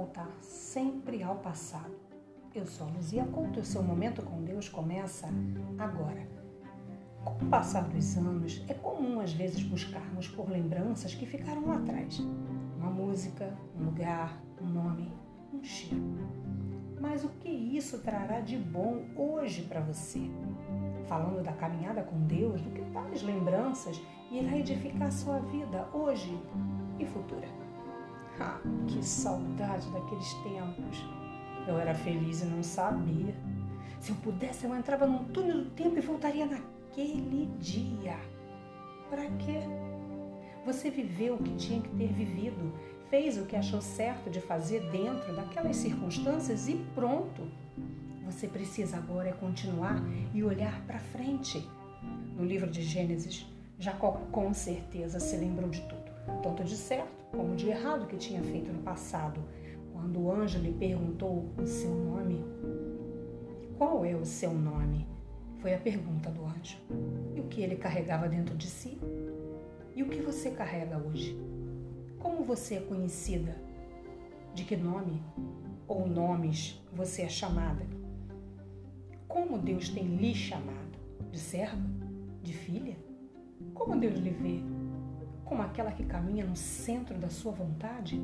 voltar sempre ao passado. Eu sou Luzia Couto e o seu momento com Deus começa agora. Com o passar dos anos, é comum às vezes buscarmos por lembranças que ficaram lá atrás. Uma música, um lugar, um nome, um cheiro. Mas o que isso trará de bom hoje para você? Falando da caminhada com Deus, do que tais lembranças irá edificar sua vida hoje e futura. Que saudade daqueles tempos! Eu era feliz e não sabia. Se eu pudesse, eu entrava num túnel do tempo e voltaria naquele dia. Para quê? Você viveu o que tinha que ter vivido, fez o que achou certo de fazer dentro daquelas circunstâncias e pronto. Você precisa agora é continuar e olhar para frente. No livro de Gênesis, Jacó com certeza se lembrou de tudo, tanto de certo como de errado que tinha feito no passado. Quando o anjo lhe perguntou o seu nome, qual é o seu nome? Foi a pergunta do anjo. E o que ele carregava dentro de si? E o que você carrega hoje? Como você é conhecida? De que nome ou nomes você é chamada? Como Deus tem lhe chamado? De serva? De filha? Como Deus lhe vê? Como aquela que caminha no centro da sua vontade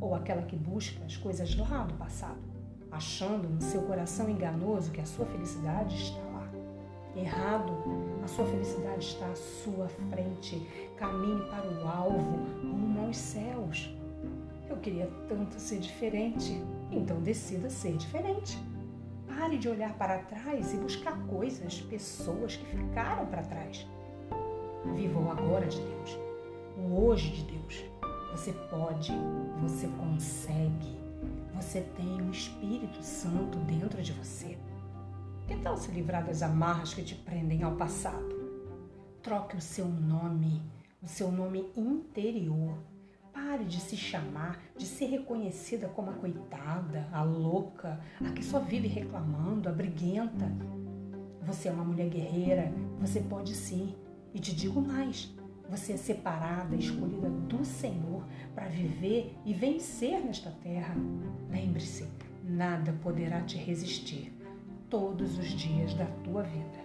ou aquela que busca as coisas lá do passado, achando no seu coração enganoso que a sua felicidade está lá. Errado, a sua felicidade está à sua frente. Caminhe para o alvo, rumo aos céus. Eu queria tanto ser diferente, então decida ser diferente. Pare de olhar para trás e buscar coisas, pessoas que ficaram para trás. Viva o agora de Deus o hoje de Deus. Você pode, você consegue, você tem o Espírito Santo dentro de você. Que tal se livrar das amarras que te prendem ao passado? Troque o seu nome, o seu nome interior. Pare de se chamar, de ser reconhecida como a coitada, a louca, a que só vive reclamando, a briguenta. Você é uma mulher guerreira, você pode sim. E te digo mais: você é separada, escolhida do Senhor para viver e vencer nesta terra. Lembre-se, nada poderá te resistir todos os dias da tua vida.